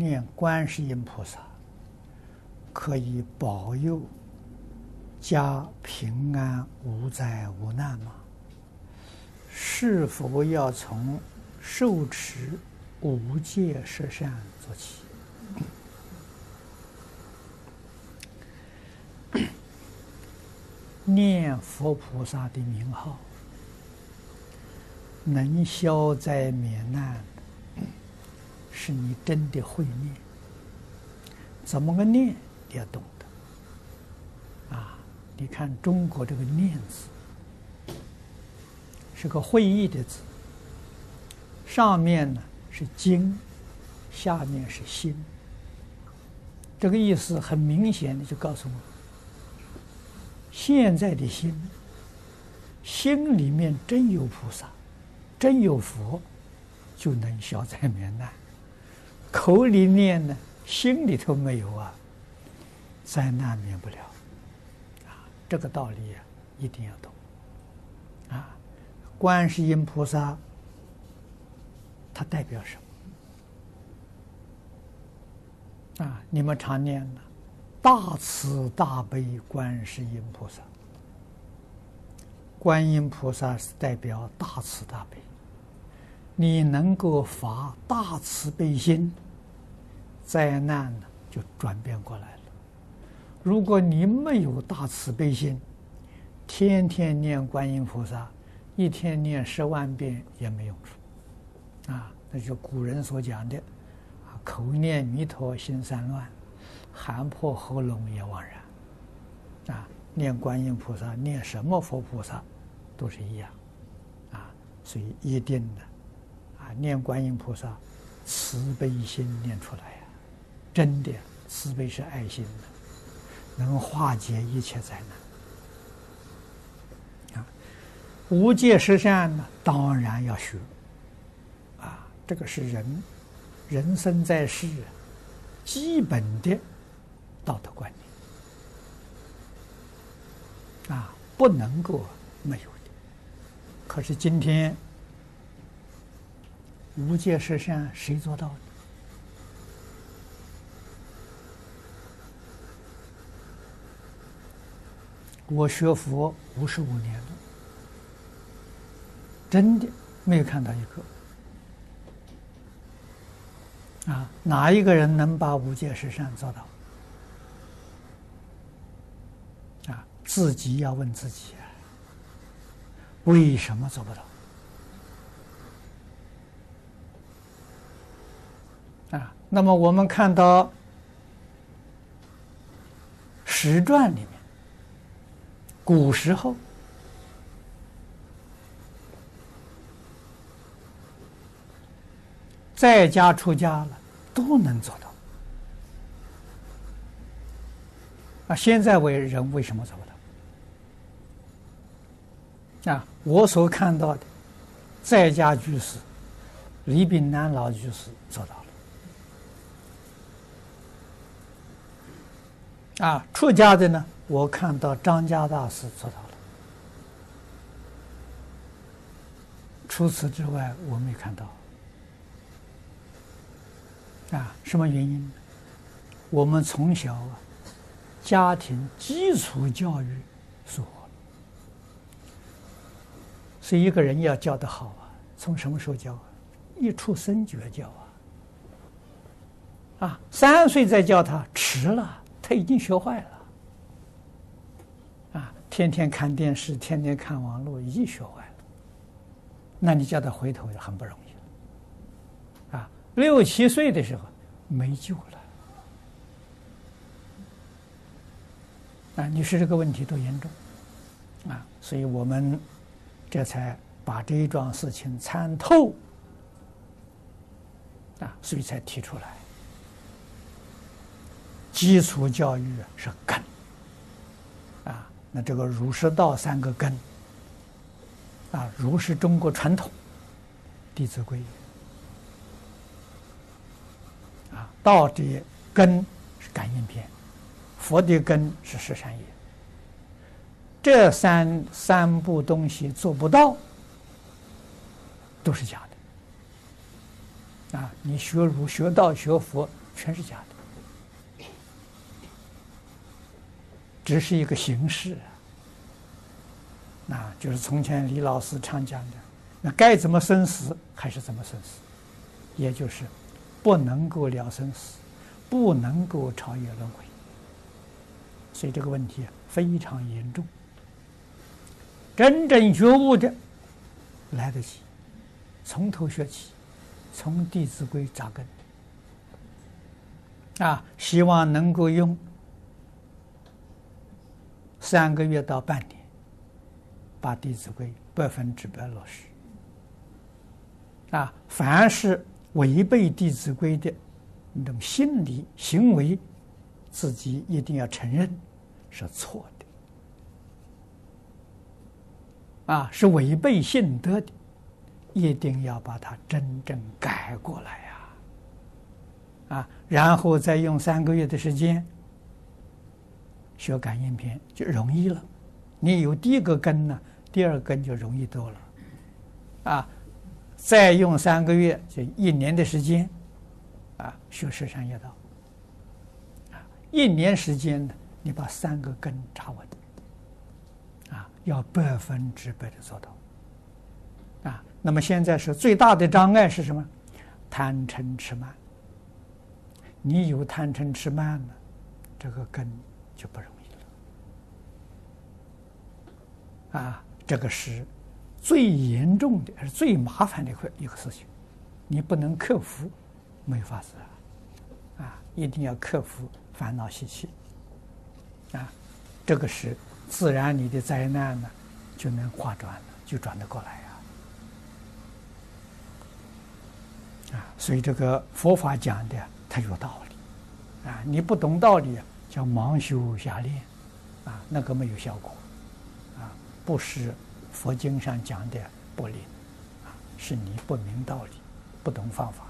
念观世音菩萨可以保佑家平安无灾无难吗？是否要从受持五戒十善做起？念佛菩萨的名号，能消灾免难，是你真的会念。怎么个念？你要懂得。啊，你看中国这个“念”字，是个会意的字，上面呢是经，下面是心。这个意思很明显的就告诉我。现在的心，心里面真有菩萨，真有佛，就能消灾免难。口里念呢，心里头没有啊，灾难免不了。啊，这个道理啊，一定要懂。啊，观世音菩萨，它代表什么？啊，你们常念的？大慈大悲观世音菩萨，观音菩萨是代表大慈大悲。你能够发大慈悲心，灾难呢就转变过来了。如果你没有大慈悲心，天天念观音菩萨，一天念十万遍也没用处。啊，那就古人所讲的，啊，口念弥陀心散乱。喊破喉咙也枉然，啊！念观音菩萨，念什么佛菩萨，都是一样，啊！所以一定的，念观音菩萨，慈悲心念出来呀，真的，慈悲是爱心的，能化解一切灾难。啊，五戒十善呢，当然要学，啊，这个是人，人生在世，基本的。道德观念啊，不能够没有的。可是今天五戒十善谁做到的？我学佛五十五年了，真的没有看到一个啊，哪一个人能把五戒十善做到？啊自己要问自己，为什么做不到？啊，那么我们看到史传里面，古时候在家出家了都能做到，啊，现在为人为什么做不到？啊，我所看到的，在家居士李炳南老居士做到了。啊，出家的呢，我看到张家大师做到了。除此之外，我没看到。啊，什么原因？我们从小啊，家庭基础教育所。所以一个人要教得好啊，从什么时候教啊？一出生就要教啊！啊，三岁再教他迟了，他已经学坏了。啊，天天看电视，天天看网络，已经学坏了。那你叫他回头就很不容易了。啊，六七岁的时候没救了。啊，你说这个问题多严重？啊，所以我们。这才把这一桩事情参透啊，所以才提出来。基础教育是根。啊，那这个儒释道三个根。啊，儒是中国传统，《弟子规》啊，道的根是感应篇，佛的根是十善业。这三三部东西做不到，都是假的。啊，你学儒、学道、学佛，全是假的，只是一个形式。那就是从前李老师常讲的，那该怎么生死还是怎么生死，也就是不能够了生死，不能够超越轮回。所以这个问题非常严重。真正觉悟的来得及，从头学起，从《弟子规》扎根。啊，希望能够用三个月到半年，把《弟子规》百分之百落实。啊，凡是违背《弟子规》的那种心理行为，自己一定要承认是错的。啊，是违背信德的，一定要把它真正改过来呀！啊，然后再用三个月的时间学感应篇，就容易了。你有第一个根呢，第二根就容易多了。啊，再用三个月，就一年的时间，啊，学十善业道。啊，一年时间呢，你把三个根扎稳。啊要百分之百的做到，啊，那么现在是最大的障碍是什么？贪嗔痴慢。你有贪嗔痴慢了，这个根就不容易了。啊，这个是最严重的，是最麻烦的一块一个事情，你不能克服，没法子啊，啊，一定要克服烦恼习气，啊，这个是。自然，你的灾难呢，就能化转了，就转得过来呀！啊，所以这个佛法讲的它有道理，啊，你不懂道理，叫盲修瞎练，啊，那个没有效果，啊，不是佛经上讲的不灵，啊，是你不明道理，不懂方法。